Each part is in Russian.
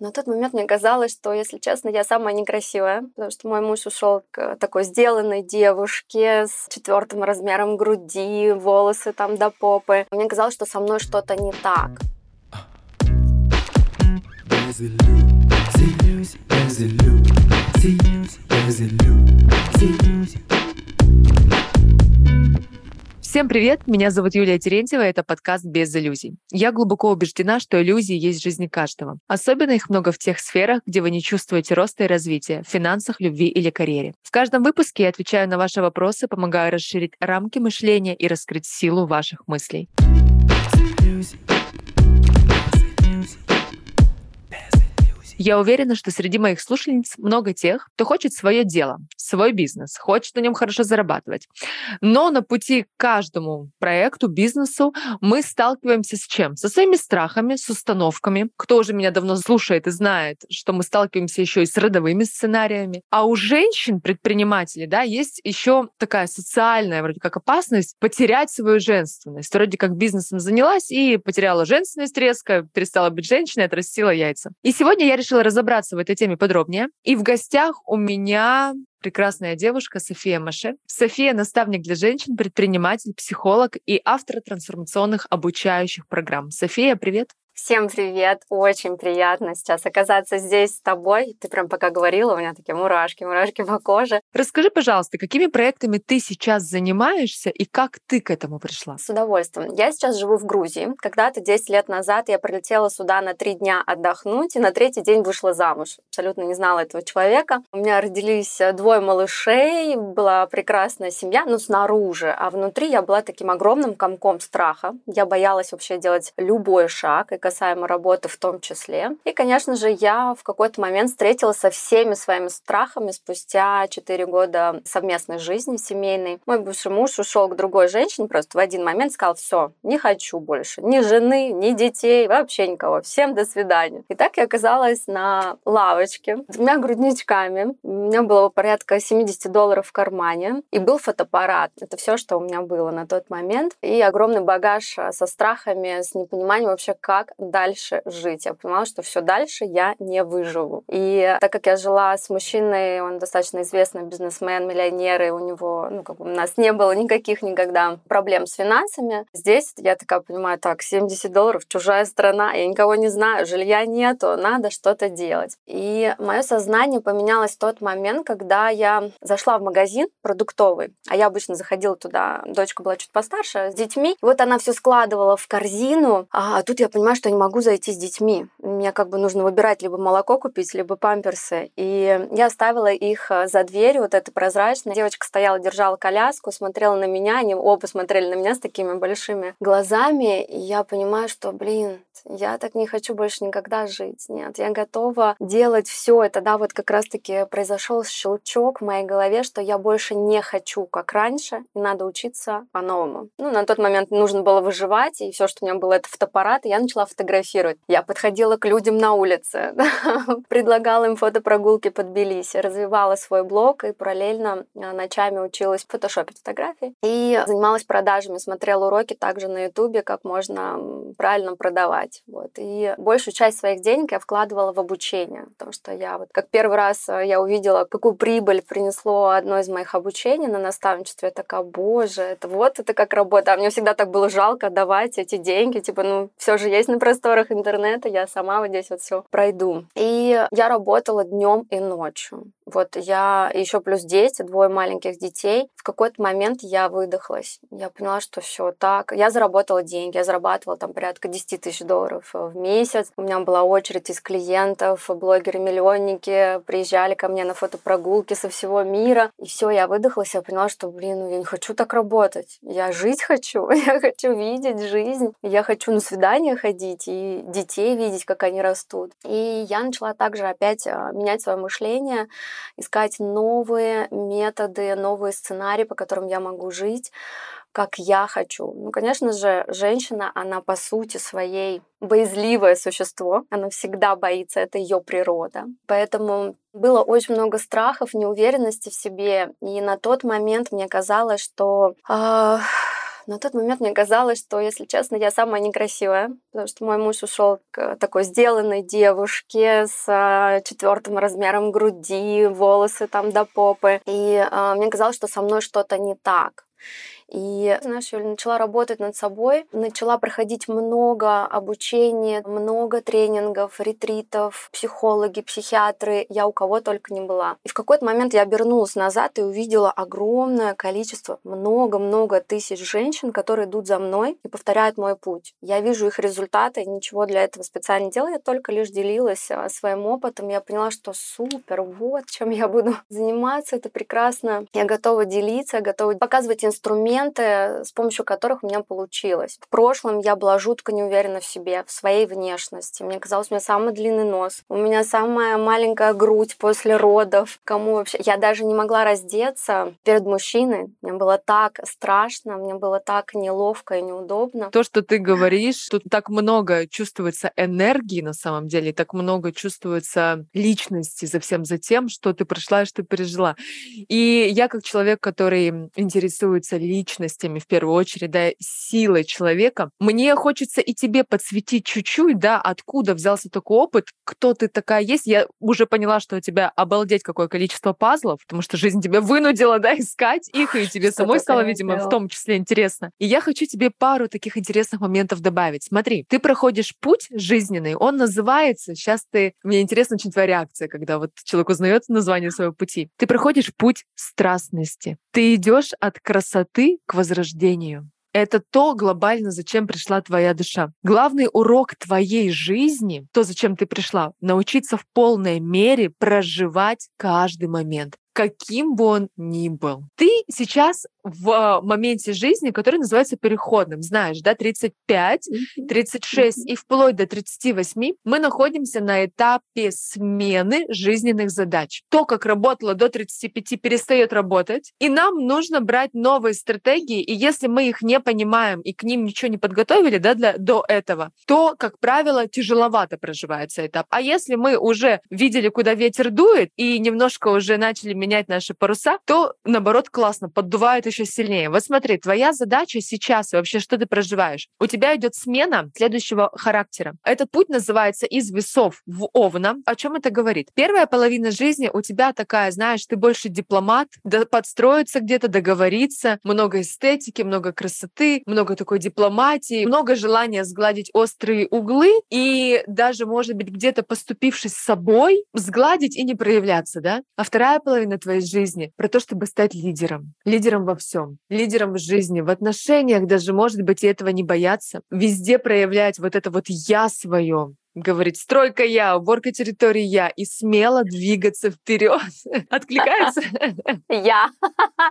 На тот момент мне казалось, что, если честно, я самая некрасивая, потому что мой муж ушел к такой сделанной девушке с четвертым размером груди, волосы там до попы. Мне казалось, что со мной что-то не так. Всем привет! Меня зовут Юлия Терентьева, это подкаст «Без иллюзий». Я глубоко убеждена, что иллюзии есть в жизни каждого. Особенно их много в тех сферах, где вы не чувствуете роста и развития, в финансах, любви или карьере. В каждом выпуске я отвечаю на ваши вопросы, помогаю расширить рамки мышления и раскрыть силу ваших мыслей. Я уверена, что среди моих слушательниц много тех, кто хочет свое дело, свой бизнес, хочет на нем хорошо зарабатывать. Но на пути к каждому проекту, бизнесу мы сталкиваемся с чем? Со своими страхами, с установками. Кто уже меня давно слушает и знает, что мы сталкиваемся еще и с родовыми сценариями. А у женщин, предпринимателей, да, есть еще такая социальная вроде как опасность потерять свою женственность. Вроде как бизнесом занялась и потеряла женственность резко, перестала быть женщиной, отрастила яйца. И сегодня я решила решила разобраться в этой теме подробнее. И в гостях у меня прекрасная девушка София Маше. София — наставник для женщин, предприниматель, психолог и автор трансформационных обучающих программ. София, привет! Всем привет! Очень приятно сейчас оказаться здесь с тобой. Ты прям пока говорила, у меня такие мурашки, мурашки по коже. Расскажи, пожалуйста, какими проектами ты сейчас занимаешься и как ты к этому пришла? С удовольствием. Я сейчас живу в Грузии. Когда-то 10 лет назад я прилетела сюда на три дня отдохнуть, и на третий день вышла замуж. Абсолютно не знала этого человека. У меня родились двое малышей, была прекрасная семья, но снаружи. А внутри я была таким огромным комком страха. Я боялась вообще делать любой шаг, и касаемо работы в том числе. И, конечно же, я в какой-то момент встретилась со всеми своими страхами спустя 4 года совместной жизни семейной. Мой бывший муж ушел к другой женщине просто в один момент сказал, все, не хочу больше ни жены, ни детей, вообще никого, всем до свидания. И так я оказалась на лавочке с двумя грудничками. У меня было порядка 70 долларов в кармане и был фотоаппарат. Это все, что у меня было на тот момент. И огромный багаж со страхами, с непониманием вообще, как дальше жить. Я понимала, что все дальше я не выживу. И так как я жила с мужчиной, он достаточно известный бизнесмен, миллионер, и у него, ну, как бы у нас не было никаких никогда проблем с финансами. Здесь я такая понимаю, так, 70 долларов, чужая страна, я никого не знаю, жилья нету, надо что-то делать. И мое сознание поменялось в тот момент, когда я зашла в магазин продуктовый, а я обычно заходила туда, дочка была чуть постарше, с детьми, и вот она все складывала в корзину, а тут я понимаю, что что не могу зайти с детьми. Мне как бы нужно выбирать либо молоко купить, либо памперсы. И я оставила их э, за дверью, вот это прозрачное. Девочка стояла, держала коляску, смотрела на меня, они оба смотрели на меня с такими большими глазами. И я понимаю, что, блин, я так не хочу больше никогда жить. Нет, я готова делать все. И тогда вот как раз-таки произошел щелчок в моей голове, что я больше не хочу, как раньше, и надо учиться по-новому. Ну, на тот момент нужно было выживать, и все, что у меня было, это фотоаппарат, и я начала фотографировать. Я подходила к людям на улице, предлагала им фотопрогулки под Тбилиси, развивала свой блог и параллельно а, ночами училась фотошопить фотографии. И занималась продажами, смотрела уроки также на ютубе, как можно правильно продавать. Вот. И большую часть своих денег я вкладывала в обучение, потому что я вот как первый раз а, я увидела, какую прибыль принесло одно из моих обучений на наставничестве, я такая, боже, это вот это как работа. А мне всегда так было жалко давать эти деньги, типа, ну, все же есть на просторах интернета я сама вот здесь вот все пройду. И я работала днем и ночью. Вот я еще плюс дети, двое маленьких детей. В какой-то момент я выдохлась. Я поняла, что все так. Я заработала деньги, я зарабатывала там порядка 10 тысяч долларов в месяц. У меня была очередь из клиентов, блогеры-миллионники приезжали ко мне на фотопрогулки со всего мира. И все, я выдохлась, я поняла, что, блин, ну я не хочу так работать. Я жить хочу, я хочу видеть жизнь, я хочу на свидания ходить и детей видеть, как они растут. И я начала также опять а, менять свое мышление, искать новые методы, новые сценарии, по которым я могу жить как я хочу. Ну, конечно же, женщина, она по сути своей боязливое существо, она всегда боится, это ее природа. Поэтому было очень много страхов, неуверенности в себе, и на тот момент мне казалось, что э, На тот момент мне казалось, что, если честно, я самая некрасивая, потому что мой муж ушел к такой сделанной девушке с а, четвертым размером груди, волосы там до попы. И э, мне казалось, что со мной что-то не так. И, знаешь, Юля, начала работать над собой, начала проходить много обучения, много тренингов, ретритов, психологи, психиатры, я у кого только не была. И в какой-то момент я обернулась назад и увидела огромное количество, много-много тысяч женщин, которые идут за мной и повторяют мой путь. Я вижу их результаты, ничего для этого специально не делала, я только лишь делилась а, своим опытом. Я поняла, что супер, вот чем я буду заниматься, это прекрасно. Я готова делиться, готова показывать инструменты, с помощью которых у меня получилось. В прошлом я была жутко не уверена в себе, в своей внешности. Мне казалось, у меня самый длинный нос, у меня самая маленькая грудь после родов. Кому вообще? Я даже не могла раздеться перед мужчиной. Мне было так страшно, мне было так неловко и неудобно. То, что ты говоришь, тут так много чувствуется энергии на самом деле, так много чувствуется личности за всем за тем, что ты прошла и что пережила. И я как человек, который интересуется личностью, личностями в первую очередь, да, силой человека. Мне хочется и тебе подсветить чуть-чуть, да, откуда взялся такой опыт, кто ты такая есть. Я уже поняла, что у тебя обалдеть какое количество пазлов, потому что жизнь тебя вынудила, да, искать их, и тебе самой стало, видимо, в том числе интересно. И я хочу тебе пару таких интересных моментов добавить. Смотри, ты проходишь путь жизненный, он называется, сейчас ты, мне интересна очень твоя реакция, когда вот человек узнает название своего пути. Ты проходишь путь страстности. Ты идешь от красоты к возрождению. Это то глобально, зачем пришла твоя душа. Главный урок твоей жизни, то, зачем ты пришла, научиться в полной мере проживать каждый момент каким бы он ни был. Ты сейчас в моменте жизни, который называется переходным, знаешь, да, 35, 36 и вплоть до 38 мы находимся на этапе смены жизненных задач. То, как работало до 35, перестает работать, и нам нужно брать новые стратегии, и если мы их не понимаем и к ним ничего не подготовили, да, для, до этого, то, как правило, тяжеловато проживается этап. А если мы уже видели, куда ветер дует, и немножко уже начали менять наши паруса, то, наоборот, классно, поддувает еще сильнее. Вот смотри, твоя задача сейчас, вообще, что ты проживаешь? У тебя идет смена следующего характера. Этот путь называется из весов в овна. О чем это говорит? Первая половина жизни у тебя такая, знаешь, ты больше дипломат, да, подстроиться где-то, договориться, много эстетики, много красоты, много такой дипломатии, много желания сгладить острые углы и даже, может быть, где-то поступившись с собой, сгладить и не проявляться, да? А вторая половина твоей жизни, про то, чтобы стать лидером. Лидером во всем. Лидером в жизни, в отношениях даже, может быть, и этого не бояться. Везде проявлять вот это вот «я» свое, говорить «стройка я», уборка территории я, и смело двигаться вперед. Откликается? Я.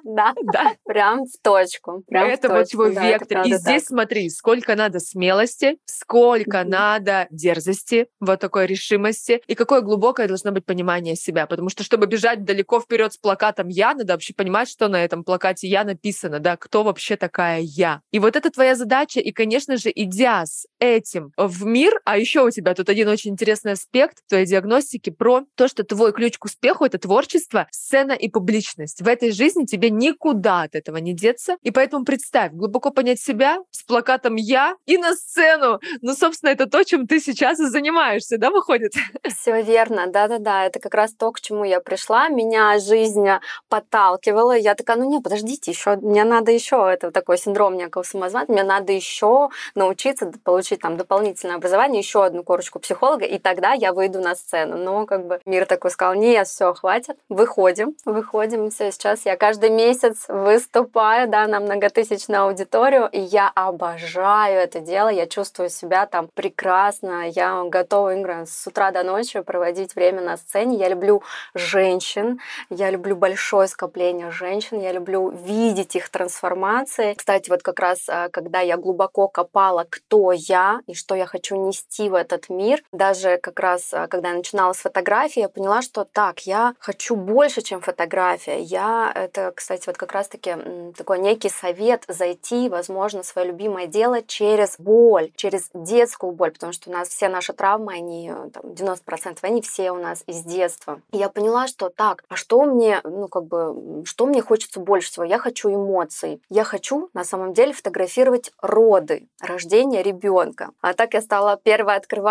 Да. Да. Прям в точку. Это вот твой вектор. И здесь смотри, сколько надо смелости, сколько надо дерзости, вот такой решимости, и какое глубокое должно быть понимание себя. Потому что, чтобы бежать далеко вперед с плакатом «я», надо вообще понимать, что на этом плакате «я» написано, да, кто вообще такая «я». И вот это твоя задача, и, конечно же, идя с этим в мир, а еще у тебя тут один очень интересный аспект твоей диагностики про то, что твой ключ к успеху — это творчество, сцена и публичность. В этой жизни тебе никуда от этого не деться. И поэтому представь, глубоко понять себя с плакатом «Я» и на сцену. Ну, собственно, это то, чем ты сейчас и занимаешься, да, выходит? Все верно, да-да-да. Это как раз то, к чему я пришла. Меня жизнь подталкивала. Я такая, ну не, подождите, еще мне надо еще это такой синдром некого самозванца, мне надо еще научиться получить там дополнительное образование, еще одну корочку корочку психолога, и тогда я выйду на сцену. Но как бы мир такой сказал, нет, все, хватит, выходим, выходим. Все, сейчас я каждый месяц выступаю, да, на многотысячную аудиторию, и я обожаю это дело, я чувствую себя там прекрасно, я готова игра с утра до ночи проводить время на сцене, я люблю женщин, я люблю большое скопление женщин, я люблю видеть их трансформации. Кстати, вот как раз, а, когда я глубоко копала, кто я и что я хочу нести в этот мир. Даже как раз, а, когда я начинала с фотографии, я поняла, что так, я хочу больше, чем фотография. Я, это, кстати, вот как раз-таки такой некий совет зайти, возможно, свое любимое дело через боль, через детскую боль, потому что у нас все наши травмы, они там, 90% они все у нас из детства. И я поняла, что так, а что мне, ну как бы, что мне хочется больше всего? Я хочу эмоций. Я хочу на самом деле фотографировать роды, рождение ребенка. А так я стала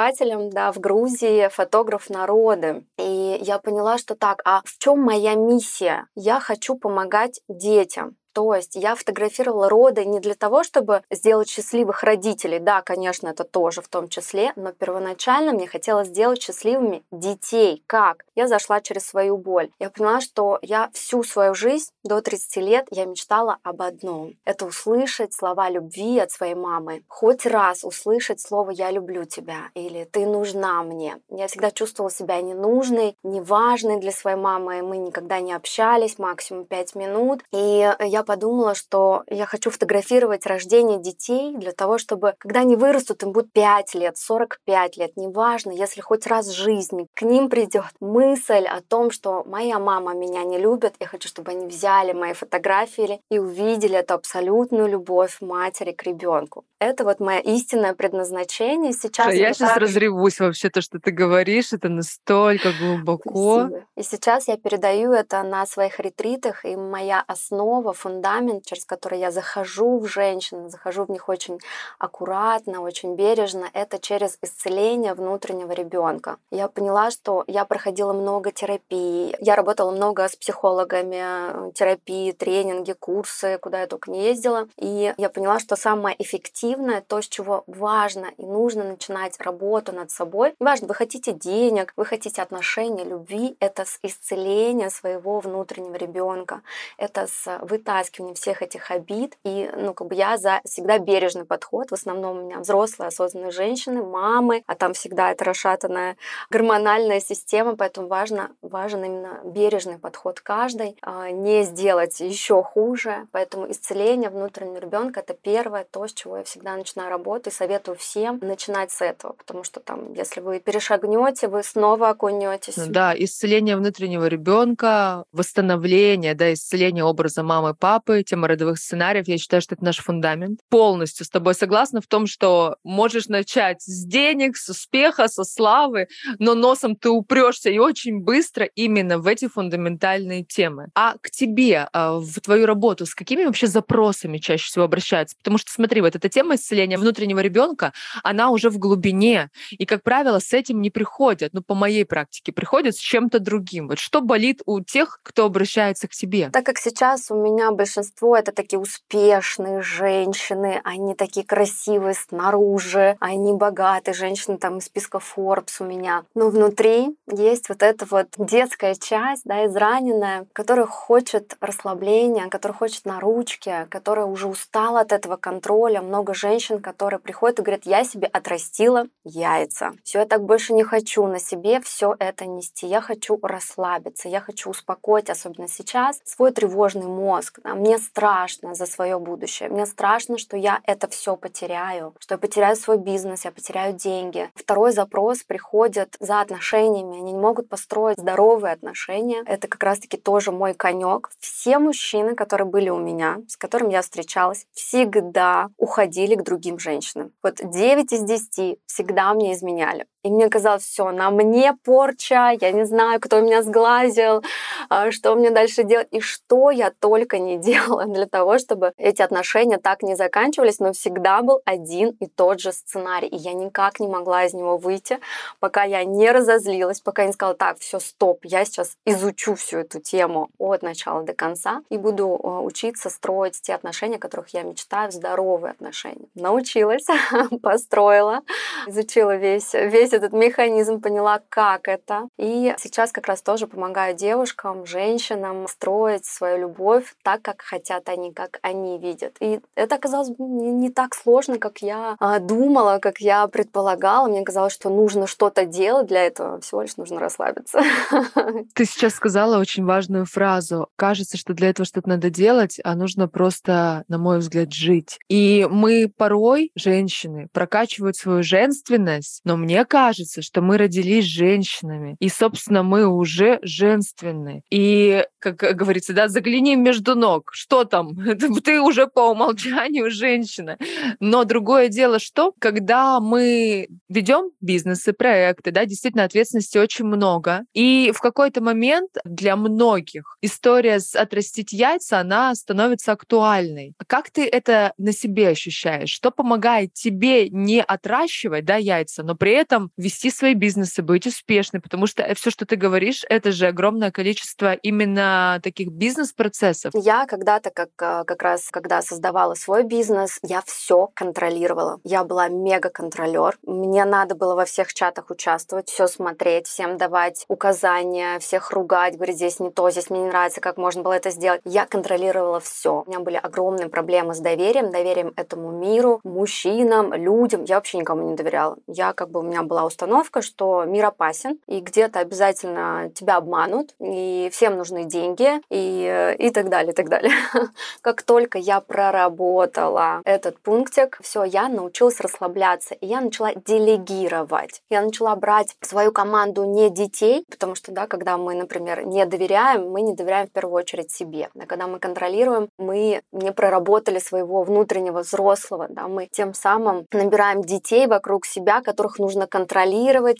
первооткрывателем да, в Грузии, фотограф народы. И я поняла, что так, а в чем моя миссия? Я хочу помогать детям. То есть я фотографировала роды не для того, чтобы сделать счастливых родителей. Да, конечно, это тоже в том числе, но первоначально мне хотелось сделать счастливыми детей. Как? Я зашла через свою боль. Я поняла, что я всю свою жизнь до 30 лет я мечтала об одном. Это услышать слова любви от своей мамы. Хоть раз услышать слово «я люблю тебя» или «ты нужна мне». Я всегда чувствовала себя ненужной, неважной для своей мамы. Мы никогда не общались, максимум 5 минут. И я подумала, что я хочу фотографировать рождение детей для того, чтобы, когда они вырастут, им будет 5 лет, 45 лет, неважно, если хоть раз в жизни к ним придет мысль о том, что моя мама меня не любит, я хочу, чтобы они взяли мои фотографии и увидели эту абсолютную любовь матери к ребенку. Это вот мое истинное предназначение. Сейчас я сейчас так... разревусь вообще то, что ты говоришь, это настолько глубоко. Спасибо. И сейчас я передаю это на своих ретритах, и моя основа, фундамент через который я захожу в женщин, захожу в них очень аккуратно, очень бережно, это через исцеление внутреннего ребенка. Я поняла, что я проходила много терапии, я работала много с психологами, терапии, тренинги, курсы, куда я только не ездила. И я поняла, что самое эффективное, то, с чего важно и нужно начинать работу над собой. Неважно, вы хотите денег, вы хотите отношений, любви, это с исцеления своего внутреннего ребенка, это с вытаскивания вытаскивание всех этих обид. И, ну, как бы я за всегда бережный подход. В основном у меня взрослые, осознанные женщины, мамы, а там всегда это расшатанная гормональная система, поэтому важно, важен именно бережный подход каждой, а, не сделать еще хуже. Поэтому исцеление внутреннего ребенка это первое, то, с чего я всегда начинаю работу и советую всем начинать с этого, потому что там, если вы перешагнете, вы снова окунетесь. Да, исцеление внутреннего ребенка, восстановление, да, исцеление образа мамы, папы, тема родовых сценариев. Я считаю, что это наш фундамент. Полностью с тобой согласна в том, что можешь начать с денег, с успеха, со славы, но носом ты упрешься и очень быстро именно в эти фундаментальные темы. А к тебе, а, в твою работу, с какими вообще запросами чаще всего обращаются? Потому что, смотри, вот эта тема исцеления внутреннего ребенка, она уже в глубине. И, как правило, с этим не приходят, ну, по моей практике, приходят с чем-то другим. Вот что болит у тех, кто обращается к тебе? Так как сейчас у меня большинство это такие успешные женщины, они такие красивые снаружи, они богатые женщины там из списка Forbes у меня. Но внутри есть вот эта вот детская часть, да, израненная, которая хочет расслабления, которая хочет на ручке, которая уже устала от этого контроля. Много женщин, которые приходят и говорят, я себе отрастила яйца. Все, я так больше не хочу на себе все это нести. Я хочу расслабиться, я хочу успокоить, особенно сейчас, свой тревожный мозг. А мне страшно за свое будущее. Мне страшно, что я это все потеряю, что я потеряю свой бизнес, я потеряю деньги. Второй запрос приходит за отношениями. Они не могут построить здоровые отношения. Это как раз-таки тоже мой конек. Все мужчины, которые были у меня, с которыми я встречалась, всегда уходили к другим женщинам. Вот 9 из 10 всегда мне изменяли. И мне казалось, все, на мне порча, я не знаю, кто меня сглазил, а, что мне дальше делать. И что я только не делала для того, чтобы эти отношения так не заканчивались, но всегда был один и тот же сценарий. И я никак не могла из него выйти, пока я не разозлилась, пока я не сказала, так, все, стоп, я сейчас изучу всю эту тему от начала до конца и буду а, учиться строить те отношения, о которых я мечтаю, здоровые отношения. Научилась, построила, изучила весь, весь этот механизм, поняла, как это. И сейчас как раз тоже помогаю девушкам, женщинам строить свою любовь так, как хотят они, как они видят. И это оказалось не, не так сложно, как я а, думала, как я предполагала. Мне казалось, что нужно что-то делать для этого, всего лишь нужно расслабиться. Ты сейчас сказала очень важную фразу. Кажется, что для этого что-то надо делать, а нужно просто, на мой взгляд, жить. И мы порой, женщины, прокачивают свою женственность, но мне кажется, кажется, что мы родились женщинами, и, собственно, мы уже женственны. И, как говорится, да, загляни между ног. Что там? Ты уже по умолчанию женщина. Но другое дело, что когда мы ведем бизнесы, проекты, да, действительно ответственности очень много. И в какой-то момент для многих история с отрастить яйца, она становится актуальной. Как ты это на себе ощущаешь? Что помогает тебе не отращивать да, яйца, но при этом вести свои бизнесы, быть успешной? Потому что все, что ты говоришь, это же огромное количество именно таких бизнес-процессов. Я когда-то, как, а, как раз, когда создавала свой бизнес, я все контролировала. Я была мега-контролер. Мне надо было во всех чатах участвовать, все смотреть, всем давать указания, всех ругать, говорить, здесь не то, здесь мне не нравится, как можно было это сделать. Я контролировала все. У меня были огромные проблемы с доверием, доверием этому миру, мужчинам, людям. Я вообще никому не доверяла. Я как бы у меня была установка, что мир опасен, и где-то обязательно тебя обманут, и всем нужны деньги, и, и так далее, и так далее. Как только я проработала этот пунктик, все, я научилась расслабляться, и я начала делегировать. Я начала брать в свою команду не детей, потому что, да, когда мы, например, не доверяем, мы не доверяем в первую очередь себе. А когда мы контролируем, мы не проработали своего внутреннего взрослого, да, мы тем самым набираем детей вокруг себя, которых нужно контролировать,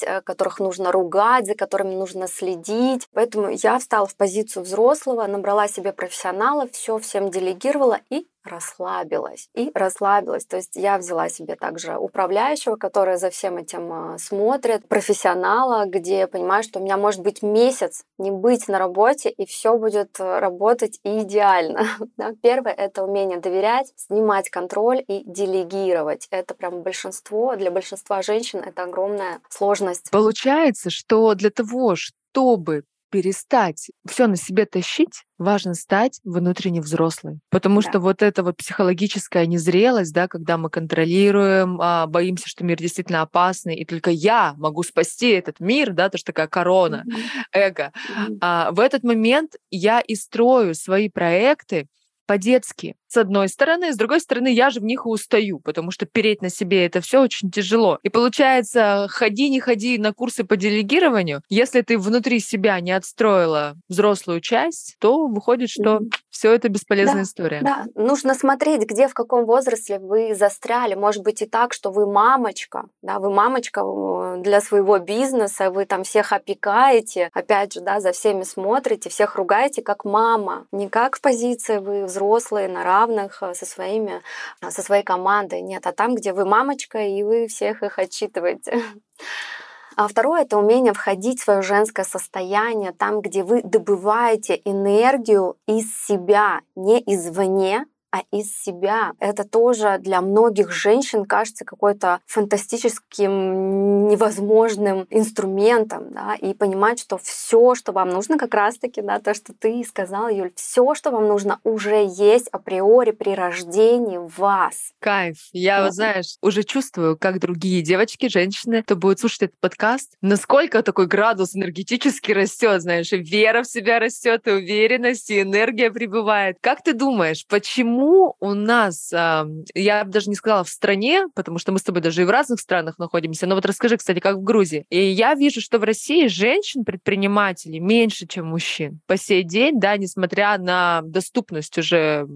э, которых нужно ругать, за которыми нужно следить. Поэтому я встала в позицию взрослого, набрала себе профессионала, все всем делегировала и расслабилась. И расслабилась. То есть я взяла себе также управляющего, который за всем этим а, смотрит, профессионала, где я понимаю, что у меня может быть месяц не быть на работе, и все будет э, работать идеально. Да? Первое — это умение доверять, снимать контроль и делегировать. Это прям большинство, для большинства женщин это огромная сложность. Получается, что для того, чтобы перестать все на себе тащить, важно стать внутренне взрослой. Потому да. что вот эта вот психологическая незрелость, да, когда мы контролируем, а, боимся, что мир действительно опасный, и только я могу спасти этот мир, да, то, что такая корона, mm-hmm. эго. Mm-hmm. А, в этот момент я и строю свои проекты по-детски. С одной стороны, с другой стороны, я же в них и устаю, потому что переть на себе это все очень тяжело. И получается, ходи, не ходи на курсы по делегированию. Если ты внутри себя не отстроила взрослую часть, то выходит, что mm-hmm. все это бесполезная да, история. Да, нужно смотреть, где, в каком возрасте вы застряли. Может быть и так, что вы мамочка, да, вы мамочка э, для своего бизнеса, вы там всех опекаете, опять же, да, за всеми смотрите, всех ругаете как мама, не как в позиции вы взрослые, на равных э, со, своими, э, со своей командой. Нет, а там, где вы мамочка, и вы всех их отчитываете. А второе — это умение входить в свое женское состояние, там, где вы добываете энергию из себя, не извне, а из себя. Это тоже для многих женщин кажется какой-то фантастическим, невозможным инструментом, да, и понимать, что все, что вам нужно, как раз-таки, да, то, что ты сказала, Юль, все, что вам нужно, уже есть априори при рождении вас. Кайф. Я, вот. знаешь, уже чувствую, как другие девочки, женщины, кто будет слушать этот подкаст, насколько такой градус энергетически растет, знаешь, и вера в себя растет, и уверенность, и энергия прибывает. Как ты думаешь, почему почему у нас, я даже не сказала в стране, потому что мы с тобой даже и в разных странах находимся, но вот расскажи, кстати, как в Грузии. И я вижу, что в России женщин-предпринимателей меньше, чем мужчин. По сей день, да, несмотря на доступность уже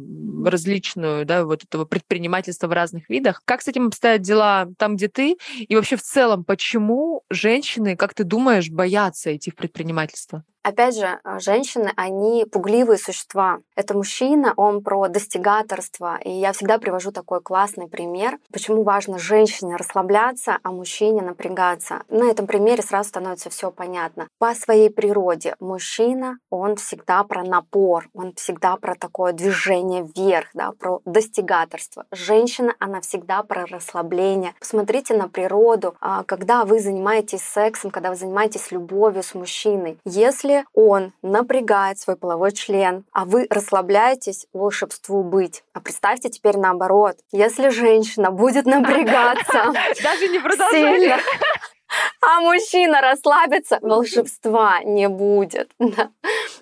различную, да, вот этого предпринимательства в разных видах. Как с этим обстоят дела там, где ты? И вообще в целом, почему женщины, как ты думаешь, боятся идти в предпринимательство? Опять же, э, женщины, они пугливые существа. Это мужчина, он про достигаторство. И я всегда привожу такой классный пример, почему важно женщине расслабляться, а мужчине напрягаться. На этом примере сразу становится все понятно. По своей природе мужчина, он всегда про напор, он всегда про такое движение вверх, да, про достигаторство. Женщина, она всегда про расслабление. Посмотрите на природу, а, когда вы занимаетесь сексом, когда вы занимаетесь любовью с мужчиной. Если если он напрягает свой половой член, а вы расслабляетесь, волшебству быть. А представьте теперь наоборот. Если женщина будет напрягаться даже не сильно, а мужчина расслабится, волшебства не будет.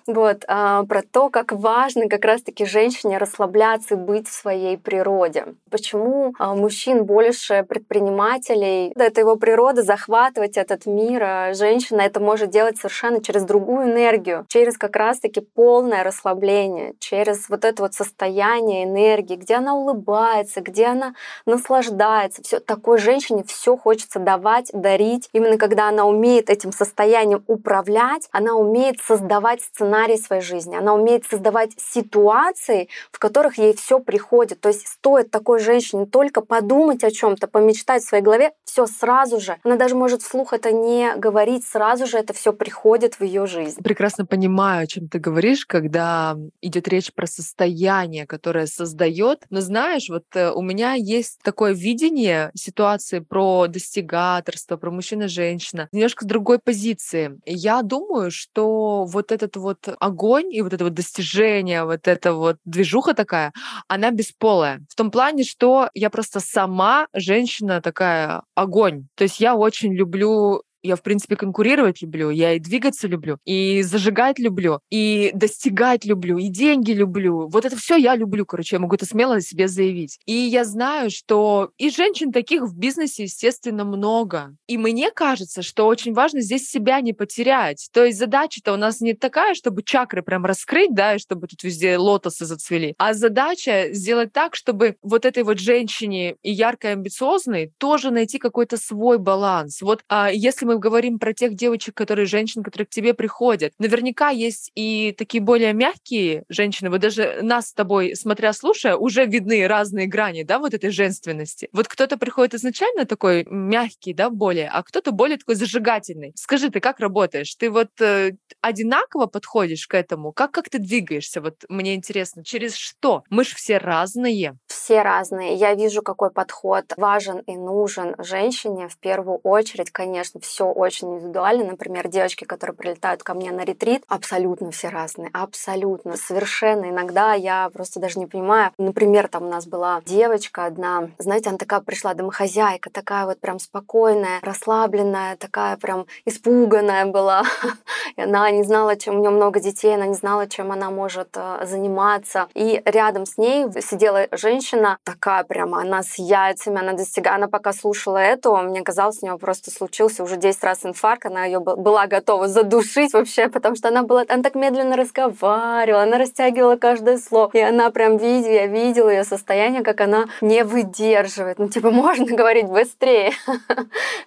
Вот, а, про то, как важно как раз-таки женщине расслабляться и быть в своей природе. Почему а, мужчин больше предпринимателей? Это его природа захватывать этот мир. А женщина это может делать совершенно через другую энергию, через как раз-таки полное расслабление, через вот это вот состояние энергии, где она улыбается, где она наслаждается. Все такой женщине все хочется давать, дарить. Именно когда она умеет этим состоянием управлять, она умеет создавать сценарий своей жизни, она умеет создавать ситуации, в которых ей все приходит. То есть стоит такой женщине только подумать о чем-то, помечтать в своей голове, все сразу же. Она даже может вслух это не говорить, сразу же это все приходит в ее жизнь. Прекрасно понимаю, о чем ты говоришь, когда идет речь про состояние, которое создает. Но знаешь, вот э, у меня есть такое видение ситуации про достигаторство, про мужчина-женщина, немножко с другой позиции. Я думаю, что вот этот вот огонь и вот это вот достижение, вот эта вот движуха такая, она бесполая. В том плане, что я просто сама женщина такая огонь. То есть я очень люблю я, в принципе, конкурировать люблю, я и двигаться люблю, и зажигать люблю, и достигать люблю, и деньги люблю. Вот это все я люблю, короче, я могу это смело себе заявить. И я знаю, что и женщин таких в бизнесе, естественно, много. И мне кажется, что очень важно здесь себя не потерять. То есть задача-то у нас не такая, чтобы чакры прям раскрыть, да, и чтобы тут везде лотосы зацвели, а задача сделать так, чтобы вот этой вот женщине и яркой, амбициозной тоже найти какой-то свой баланс. Вот а, если мы говорим про тех девочек, которые женщин, которые к тебе приходят, наверняка есть и такие более мягкие женщины. Вот даже нас с тобой, смотря, слушая, уже видны разные грани, да, вот этой женственности. Вот кто-то приходит изначально такой мягкий, да, более, а кто-то более такой зажигательный. Скажи, ты как работаешь? Ты вот э, одинаково подходишь к этому? Как, как ты двигаешься? Вот мне интересно, через что? Мы же все разные. Все разные. Я вижу, какой подход важен и нужен женщине. В первую очередь, конечно, все все очень индивидуально. Например, девочки, которые прилетают ко мне на ретрит, абсолютно все разные, абсолютно, совершенно. Иногда я просто даже не понимаю. Например, там у нас была девочка одна, знаете, она такая пришла, домохозяйка, такая вот прям спокойная, расслабленная, такая прям испуганная была. И она не знала, чем у нее много детей, она не знала, чем она может э, заниматься. И рядом с ней сидела женщина, такая прямо, она с яйцами, она достигала, она пока слушала эту, мне казалось, у нее просто случился уже 10 раз инфаркт, она ее была готова задушить вообще, потому что она была, она так медленно разговаривала, она растягивала каждое слово, и она прям видела, я видела ее состояние, как она не выдерживает. Ну, типа, можно говорить быстрее.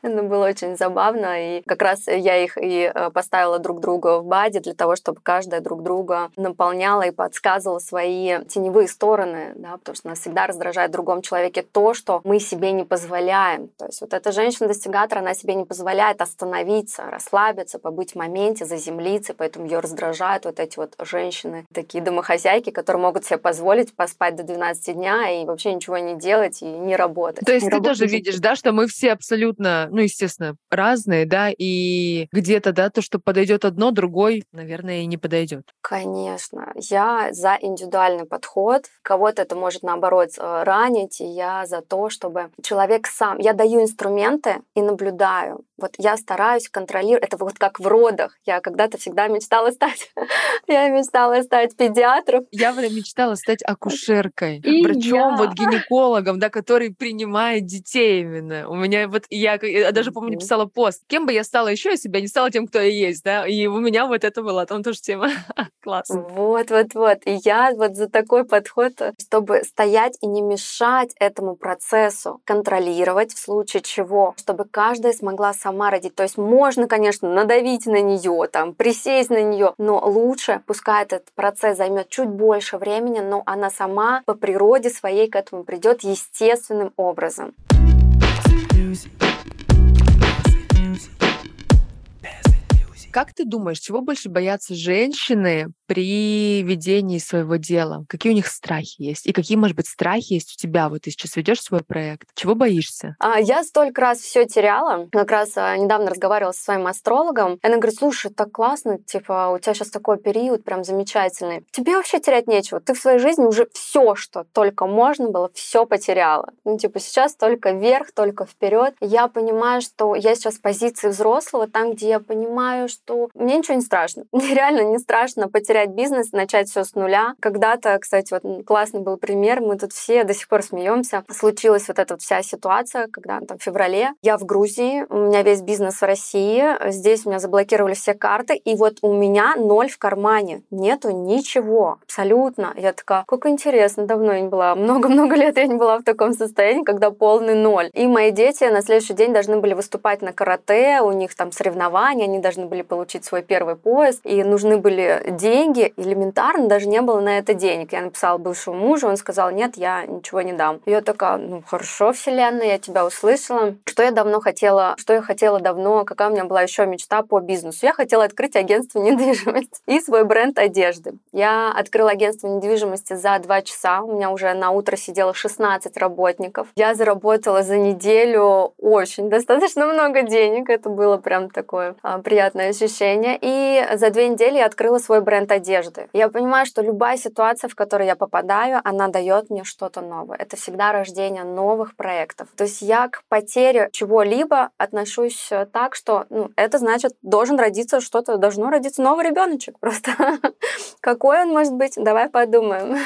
Это было очень забавно, и как раз я их и э, поставила друг друга в баде для того, чтобы каждая друг друга наполняла и подсказывала свои теневые стороны, да, потому что нас всегда раздражает в другом человеке то, что мы себе не позволяем. То есть вот эта женщина-достигатор, она себе не позволяет позволяет остановиться, расслабиться, побыть в моменте, заземлиться, поэтому ее раздражают вот эти вот женщины, такие домохозяйки, которые могут себе позволить поспать до 12 дня и вообще ничего не делать и не работать. То есть не ты тоже видишь, да, что мы все абсолютно, ну, естественно, разные, да, и где-то, да, то, что подойдет одно, другой, наверное, и не подойдет. Конечно. Я за индивидуальный подход. Кого-то это может, наоборот, э, ранить, и я за то, чтобы человек сам... Я даю инструменты и наблюдаю. Вот я стараюсь контролировать, это вот как в родах. Я когда-то всегда мечтала стать, я мечтала стать педиатром. Я мечтала стать акушеркой, И врачом, я. вот гинекологом, да, который принимает детей именно. У меня вот, я, я даже помню, написала пост, кем бы я стала еще, если бы я не стала тем, кто я есть, да, и у меня вот это была там тоже тема. Классно. Вот, вот, вот. И я вот за такой подход, чтобы стоять и не мешать этому процессу, контролировать в случае чего, чтобы каждая смогла сама родить. То есть можно, конечно, надавить на нее, там, присесть на нее, но лучше, пускай этот процесс займет чуть больше времени, но она сама по природе своей к этому придет естественным образом. Как ты думаешь, чего больше боятся женщины при ведении своего дела? Какие у них страхи есть? И какие, может быть, страхи есть у тебя? Вот ты сейчас ведешь свой проект. Чего боишься? А, я столько раз все теряла. Как раз а, недавно разговаривала со своим астрологом. Она говорит, слушай, так классно, типа, у тебя сейчас такой период прям замечательный. Тебе вообще терять нечего. Ты в своей жизни уже все, что только можно было, все потеряла. Ну, типа, сейчас только вверх, только вперед. Я понимаю, что я сейчас в позиции взрослого, там, где я понимаю, что что мне ничего не страшно. Мне реально не страшно потерять бизнес, начать все с нуля. Когда-то, кстати, вот классный был пример, мы тут все до сих пор смеемся. Случилась вот эта вот вся ситуация, когда там в феврале я в Грузии, у меня весь бизнес в России, здесь у меня заблокировали все карты, и вот у меня ноль в кармане, нету ничего, абсолютно. Я такая, как интересно, давно я не была, много-много лет я не была в таком состоянии, когда полный ноль. И мои дети на следующий день должны были выступать на карате, у них там соревнования, они должны были получить свой первый пояс, и нужны были деньги, элементарно даже не было на это денег. Я написала бывшему мужу, он сказал, нет, я ничего не дам. Я такая, ну хорошо, вселенная, я тебя услышала. Что я давно хотела, что я хотела давно, какая у меня была еще мечта по бизнесу. Я хотела открыть агентство недвижимости и свой бренд одежды. Я открыла агентство недвижимости за два часа. У меня уже на утро сидело 16 работников. Я заработала за неделю очень достаточно много денег. Это было прям такое а, приятное ощущение ощущения. И за две недели я открыла свой бренд одежды. Я понимаю, что любая ситуация, в которую я попадаю, она дает мне что-то новое. Это всегда рождение новых проектов. То есть я к потере чего-либо отношусь э, так, что ну, это значит, должен родиться что-то, должно родиться новый ребеночек просто. Какой он может быть? Давай подумаем.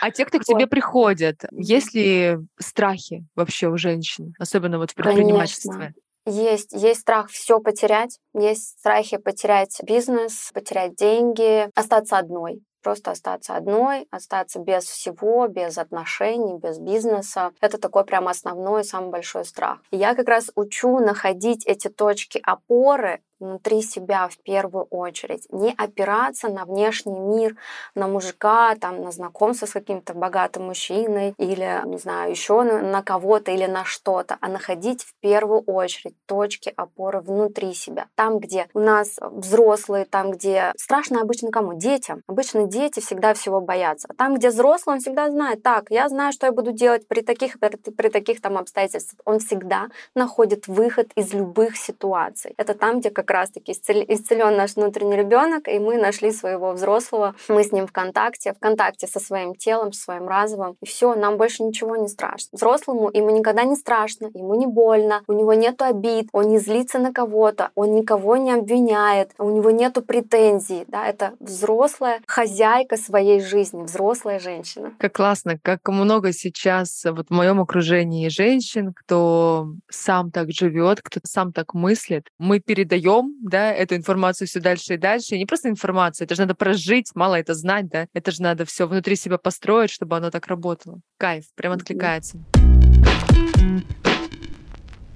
А те, кто к тебе приходят, есть ли страхи вообще у женщин, особенно вот в предпринимательстве? Конечно. Есть, есть страх все потерять, есть страхи потерять бизнес, потерять деньги, остаться одной просто остаться одной, остаться без всего, без отношений, без бизнеса. Это такой прям основной, самый большой страх. И я как раз учу находить эти точки опоры внутри себя в первую очередь, не опираться на внешний мир, на мужика, там, на знакомство с каким-то богатым мужчиной или, не знаю, еще на, кого-то или на что-то, а находить в первую очередь точки опоры внутри себя. Там, где у нас взрослые, там, где страшно обычно кому? Детям. Обычно дети всегда всего боятся. А там, где взрослый, он всегда знает, так, я знаю, что я буду делать при таких, при, при таких там обстоятельствах. Он всегда находит выход из любых ситуаций. Это там, где как как раз-таки исцелен наш внутренний ребенок, и мы нашли своего взрослого, мы с ним в контакте, в контакте со своим телом, со своим разумом, и все, нам больше ничего не страшно. Взрослому ему никогда не страшно, ему не больно, у него нет обид, он не злится на кого-то, он никого не обвиняет, у него нету претензий, да, это взрослая хозяйка своей жизни, взрослая женщина. Как классно, как много сейчас вот в моем окружении женщин, кто сам так живет, кто сам так мыслит, мы передаем даем, да, эту информацию все дальше и дальше. И не просто информацию, это же надо прожить, мало это знать, да, это же надо все внутри себя построить, чтобы оно так работало. Кайф, прям откликается.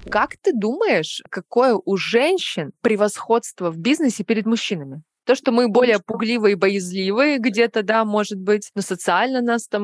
Как ты думаешь, какое у женщин превосходство в бизнесе перед мужчинами? То, что мы более пугливые и боязливые где-то, да, может быть, но социально нас там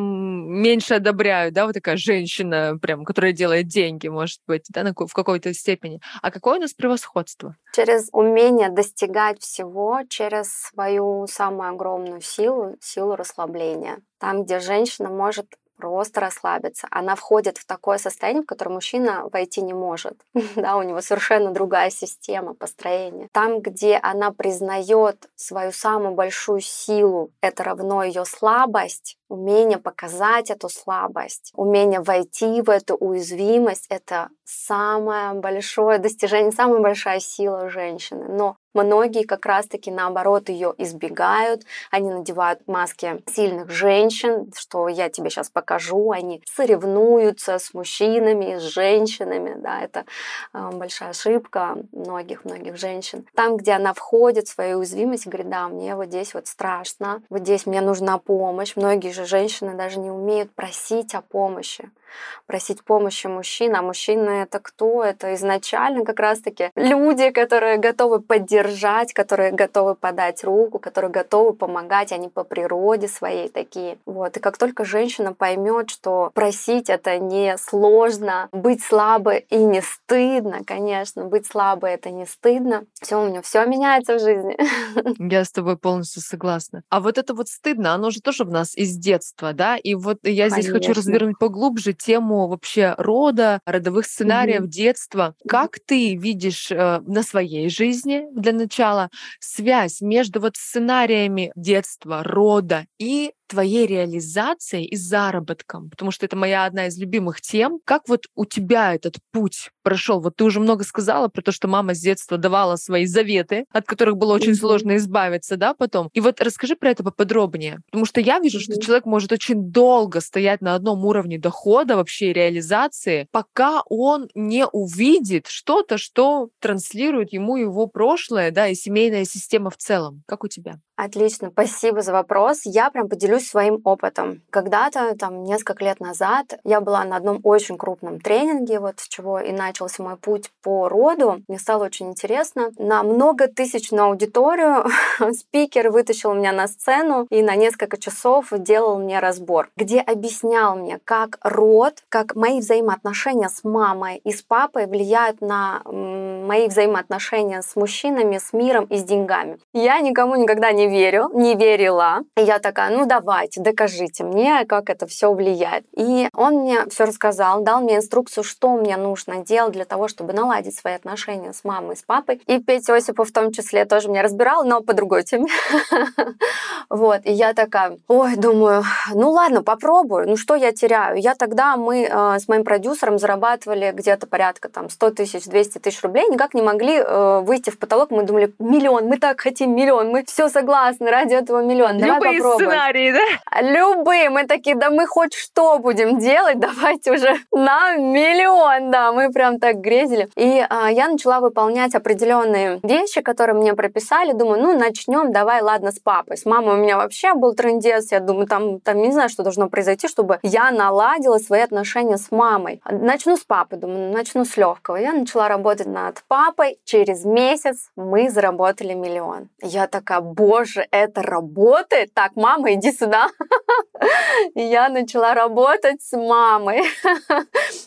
меньше одобряют, да, вот такая женщина, прям, которая делает деньги, может быть, да, в какой-то степени. А какое у нас превосходство? Через умение достигать всего, через свою самую огромную силу, силу расслабления. Там, где женщина может просто расслабиться. Она входит в такое состояние, в которое мужчина войти не может. да, у него совершенно другая система построения. Там, где она признает свою самую большую силу, это равно ее слабость, умение показать эту слабость, умение войти в эту уязвимость — это самое большое достижение, самая большая сила женщины. Но Многие как раз-таки наоборот ее избегают, они надевают маски сильных женщин, что я тебе сейчас покажу, они соревнуются с мужчинами, с женщинами, да, это э, большая ошибка многих-многих женщин. Там, где она входит в свою уязвимость, говорит, да, мне вот здесь вот страшно, вот здесь мне нужна помощь. Многие же женщины даже не умеют просить о помощи просить помощи мужчин, а мужчины это кто? Это изначально как раз-таки люди, которые готовы поддержать, которые готовы подать руку, которые готовы помогать, они по природе своей такие. Вот. И как только женщина поймет, что просить это не сложно, быть слабой и не стыдно, конечно, быть слабой это не стыдно, все у меня все меняется в жизни. Я с тобой полностью согласна. А вот это вот стыдно, оно же тоже в нас из детства, да? И вот я здесь конечно. хочу развернуть поглубже тему вообще рода, родовых сценариев mm-hmm. детства. Как ты видишь э, на своей жизни для начала связь между вот сценариями детства, рода и твоей реализацией и заработком, потому что это моя одна из любимых тем. Как вот у тебя этот путь прошел? Вот ты уже много сказала про то, что мама с детства давала свои заветы, от которых было очень mm-hmm. сложно избавиться, да, потом. И вот расскажи про это поподробнее, потому что я вижу, mm-hmm. что человек может очень долго стоять на одном уровне дохода вообще реализации, пока он не увидит что-то, что транслирует ему его прошлое, да, и семейная система в целом. Как у тебя? Отлично, спасибо за вопрос. Я прям поделюсь своим опытом. Когда-то, там, несколько лет назад, я была на одном очень крупном тренинге, вот с чего и начался мой путь по роду. Мне стало очень интересно. На много тысяч на аудиторию спикер вытащил меня на сцену и на несколько часов делал мне разбор, где объяснял мне, как род, как мои взаимоотношения с мамой и с папой влияют на мои взаимоотношения с мужчинами, с миром и с деньгами. Я никому никогда не верю, не верила. И я такая, ну давайте, докажите мне, как это все влияет. И он мне все рассказал, дал мне инструкцию, что мне нужно делать для того, чтобы наладить свои отношения с мамой с папой. И Петя Осипов в том числе тоже меня разбирал, но по другой теме. Вот, и я такая, ой, думаю, ну ладно, попробую, ну что я теряю? Я тогда, мы э, с моим продюсером зарабатывали где-то порядка там 100 тысяч, 200 тысяч рублей, никак не могли э, выйти в потолок, мы думали, миллион, мы так хотим миллион, мы все согласны согласны, ради этого миллион. Давай Любые попробуем. сценарии, да? Любые. Мы такие, да мы хоть что будем делать, давайте уже на миллион. Да, мы прям так грезили. И а, я начала выполнять определенные вещи, которые мне прописали. Думаю, ну, начнем, давай, ладно, с папой. С мамой у меня вообще был трендец. Я думаю, там, там не знаю, что должно произойти, чтобы я наладила свои отношения с мамой. Начну с папы, думаю, начну с легкого. Я начала работать над папой. Через месяц мы заработали миллион. Я такая, боже, боже, это работает. Так, мама, иди сюда. И я начала работать с мамой.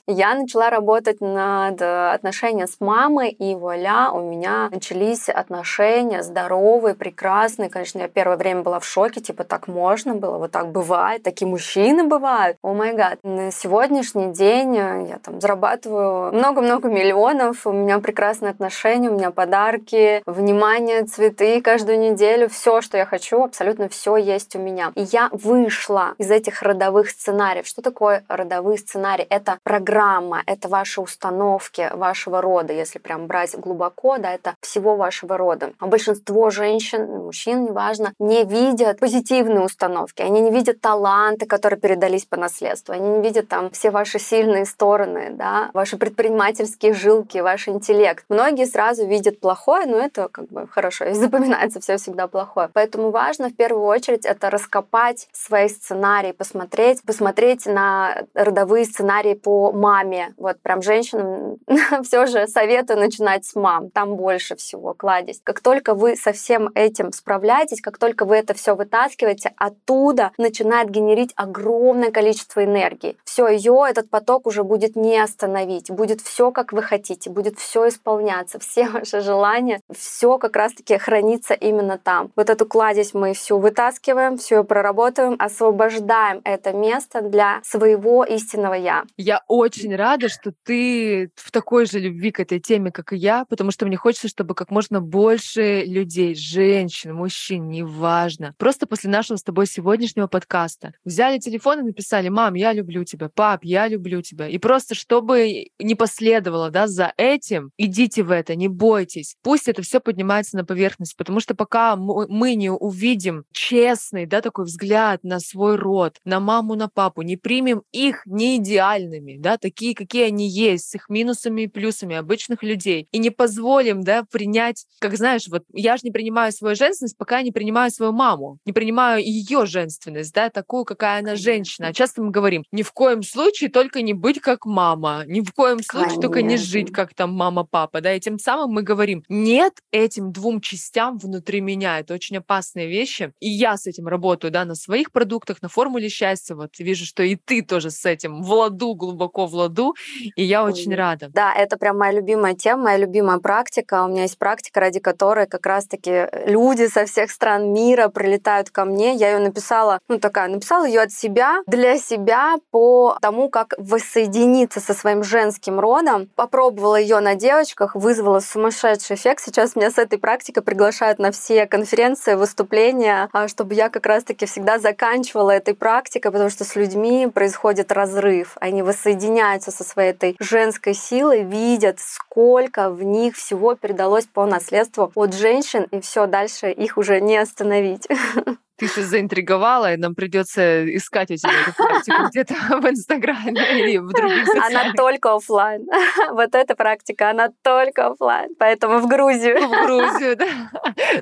Я начала работать над отношением с мамой, и вуаля, у меня начались отношения здоровые, прекрасные. Конечно, я первое время была в шоке, типа, так можно было, вот так бывает, такие мужчины бывают. О май гад. На сегодняшний день я там зарабатываю много-много миллионов, у меня прекрасные отношения, у меня подарки, внимание, цветы каждую неделю, все все, что я хочу, абсолютно все есть у меня. И я вышла из этих родовых сценариев. Что такое родовые сценарии? Это программа, это ваши установки вашего рода, если прям брать глубоко, да, это всего вашего рода. А большинство женщин, мужчин, неважно, не видят позитивные установки, они не видят таланты, которые передались по наследству, они не видят там все ваши сильные стороны, да, ваши предпринимательские жилки, ваш интеллект. Многие сразу видят плохое, но это как бы хорошо, и запоминается все всегда плохое такое. Поэтому важно в первую очередь это раскопать свои сценарии, посмотреть, посмотреть на родовые сценарии по маме. Вот прям женщинам все же советую начинать с мам. Там больше всего кладезь. Как только вы со всем этим справляетесь, как только вы это все вытаскиваете, оттуда начинает генерить огромное количество энергии. Все, ее этот поток уже будет не остановить. Будет все, как вы хотите, будет все исполняться, все ваши желания, все как раз-таки хранится именно там. Вот эту кладезь мы всю вытаскиваем, все проработаем, освобождаем это место для своего истинного я. Я очень рада, что ты в такой же любви к этой теме, как и я, потому что мне хочется, чтобы как можно больше людей, женщин, мужчин, неважно, просто после нашего с тобой сегодняшнего подкаста взяли телефон и написали, мам, я люблю тебя, пап, я люблю тебя. И просто чтобы не последовало да, за этим, иди идите в это, не бойтесь. Пусть это все поднимается на поверхность, потому что пока мы не увидим честный, да, такой взгляд на свой род, на маму, на папу, не примем их не идеальными, да, такие, какие они есть, с их минусами и плюсами обычных людей, и не позволим, да, принять, как знаешь, вот я же не принимаю свою женственность, пока не принимаю свою маму, не принимаю ее женственность, да, такую, какая она женщина. А часто мы говорим, ни в коем случае только не быть как мама, ни в коем случае Конечно. только не жить как там мама-папа, да, и тем самым мы говорим, нет этим двум частям внутри меня, это очень опасные вещи, и я с этим работаю, да, на своих продуктах, на формуле счастья, вот вижу, что и ты тоже с этим в ладу, глубоко в ладу, и я Ой. очень рада. Да, это прям моя любимая тема, моя любимая практика. У меня есть практика, ради которой как раз-таки люди со всех стран мира прилетают ко мне. Я ее написала, ну такая, написала ее от себя, для себя, по тому, как воссоединиться со своим женским родом. Попробовала ее на девочках, вызвала сумасшедший эффект. Сейчас меня с этой практикой приглашают на все конференции, выступления, а, чтобы я как раз-таки всегда заканчивала этой практикой, потому что с людьми происходит разрыв. Они воссоединяются со своей этой женской силой, видят, сколько в них всего передалось по наследству от женщин, и все дальше их уже не остановить. Ты сейчас заинтриговала, и нам придется искать у тебя эту практику где-то в Инстаграме или в других социальных. Она только офлайн. Вот эта практика, она только офлайн. Поэтому в Грузию. В Грузию, да.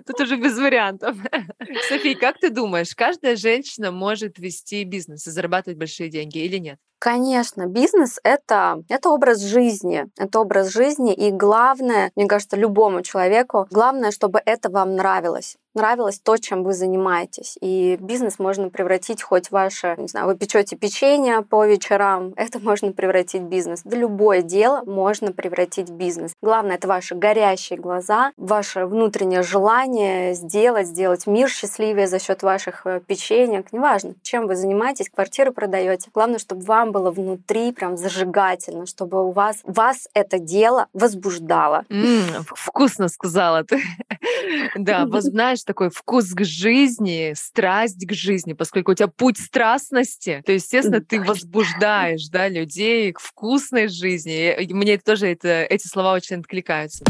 Тут уже без вариантов. София, как ты думаешь, каждая женщина может вести бизнес и зарабатывать большие деньги или нет? Конечно, бизнес это, это образ жизни. Это образ жизни. И главное, мне кажется, любому человеку, главное, чтобы это вам нравилось нравилось то, чем вы занимаетесь. И бизнес можно превратить хоть ваше, не знаю, вы печете печенье по вечерам, это можно превратить в бизнес. Да любое дело можно превратить в бизнес. Главное, это ваши горящие глаза, ваше внутреннее желание сделать, сделать мир счастливее за счет ваших э, печенек. Неважно, чем вы занимаетесь, квартиры продаете. Главное, чтобы вам вам было внутри прям зажигательно, чтобы у вас, вас это дело возбуждало. Mm, вкусно сказала ты. Да, знаешь, такой вкус к жизни, страсть к жизни, поскольку у тебя путь страстности, то, естественно, ты возбуждаешь да, людей к вкусной жизни. И мне тоже это, эти слова очень откликаются.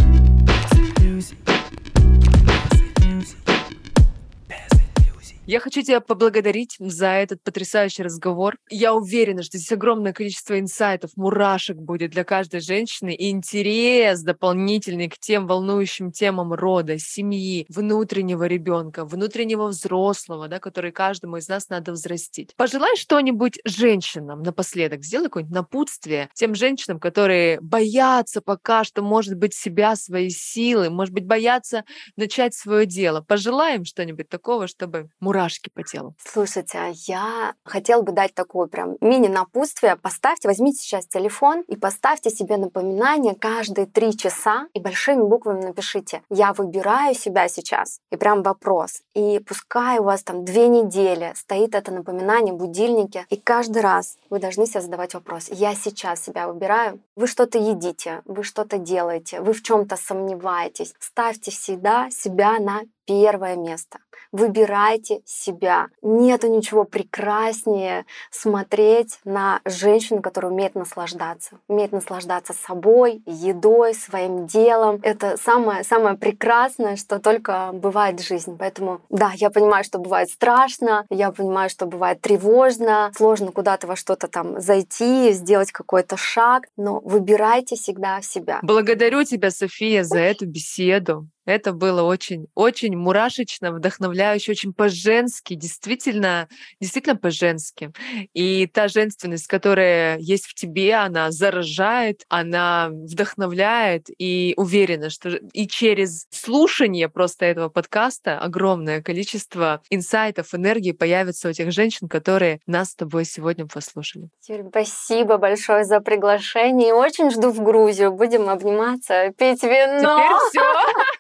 Я хочу тебя поблагодарить за этот потрясающий разговор. Я уверена, что здесь огромное количество инсайтов, мурашек будет для каждой женщины и интерес дополнительный к тем волнующим темам рода, семьи, внутреннего ребенка, внутреннего взрослого, да, который каждому из нас надо взрастить. Пожелай что-нибудь женщинам напоследок, сделай какое-нибудь напутствие тем женщинам, которые боятся пока что, может быть, себя, свои силы, может быть, боятся начать свое дело. Пожелаем что-нибудь такого, чтобы мурашки мурашки по телу. Слушайте, а я хотела бы дать такое прям мини-напутствие. Поставьте, возьмите сейчас телефон и поставьте себе напоминание каждые три часа и большими буквами напишите «Я выбираю себя сейчас». И прям вопрос. И пускай у вас там две недели стоит это напоминание, будильники, и каждый раз вы должны себе задавать вопрос «Я сейчас себя выбираю?» Вы что-то едите, вы что-то делаете, вы в чем то сомневаетесь. Ставьте всегда себя на первое место. Выбирайте себя. Нету ничего прекраснее смотреть на женщину, которая умеет наслаждаться. Умеет наслаждаться собой, едой, своим делом. Это самое, самое прекрасное, что только бывает в жизни. Поэтому, да, я понимаю, что бывает страшно, я понимаю, что бывает тревожно, сложно куда-то во что-то там зайти, сделать какой-то шаг, но выбирайте всегда себя. Благодарю тебя, София, за эту беседу. Это было очень, очень мурашечно, вдохновляюще, очень по-женски, действительно, действительно по-женски. И та женственность, которая есть в тебе, она заражает, она вдохновляет и уверена, что и через слушание просто этого подкаста огромное количество инсайтов, энергии появится у тех женщин, которые нас с тобой сегодня послушали. Юрий, спасибо большое за приглашение. Очень жду в Грузию. Будем обниматься, пить вино. Теперь все.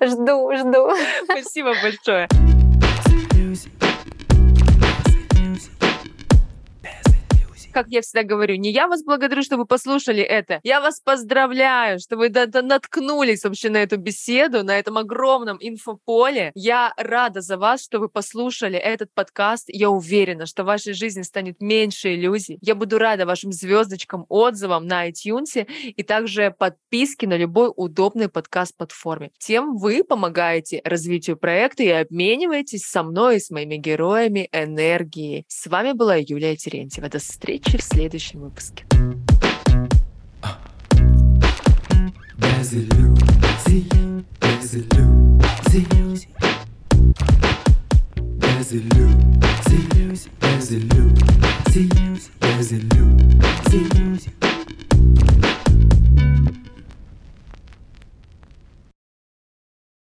Жду, жду. Спасибо большое. Как я всегда говорю, не я вас благодарю, что вы послушали это, я вас поздравляю, что вы наткнулись вообще на эту беседу, на этом огромном инфополе. Я рада за вас, что вы послушали этот подкаст. Я уверена, что в вашей жизни станет меньше иллюзий. Я буду рада вашим звездочкам, отзывам на iTunes и также подписке на любой удобной подкаст-платформе. Тем вы помогаете развитию проекта и обмениваетесь со мной и с моими героями энергией. С вами была Юлия Терентьева. До встречи в следующем выпуске. Без иллюзий, без иллюзий, без иллюзий, без иллюзий, без иллюзий.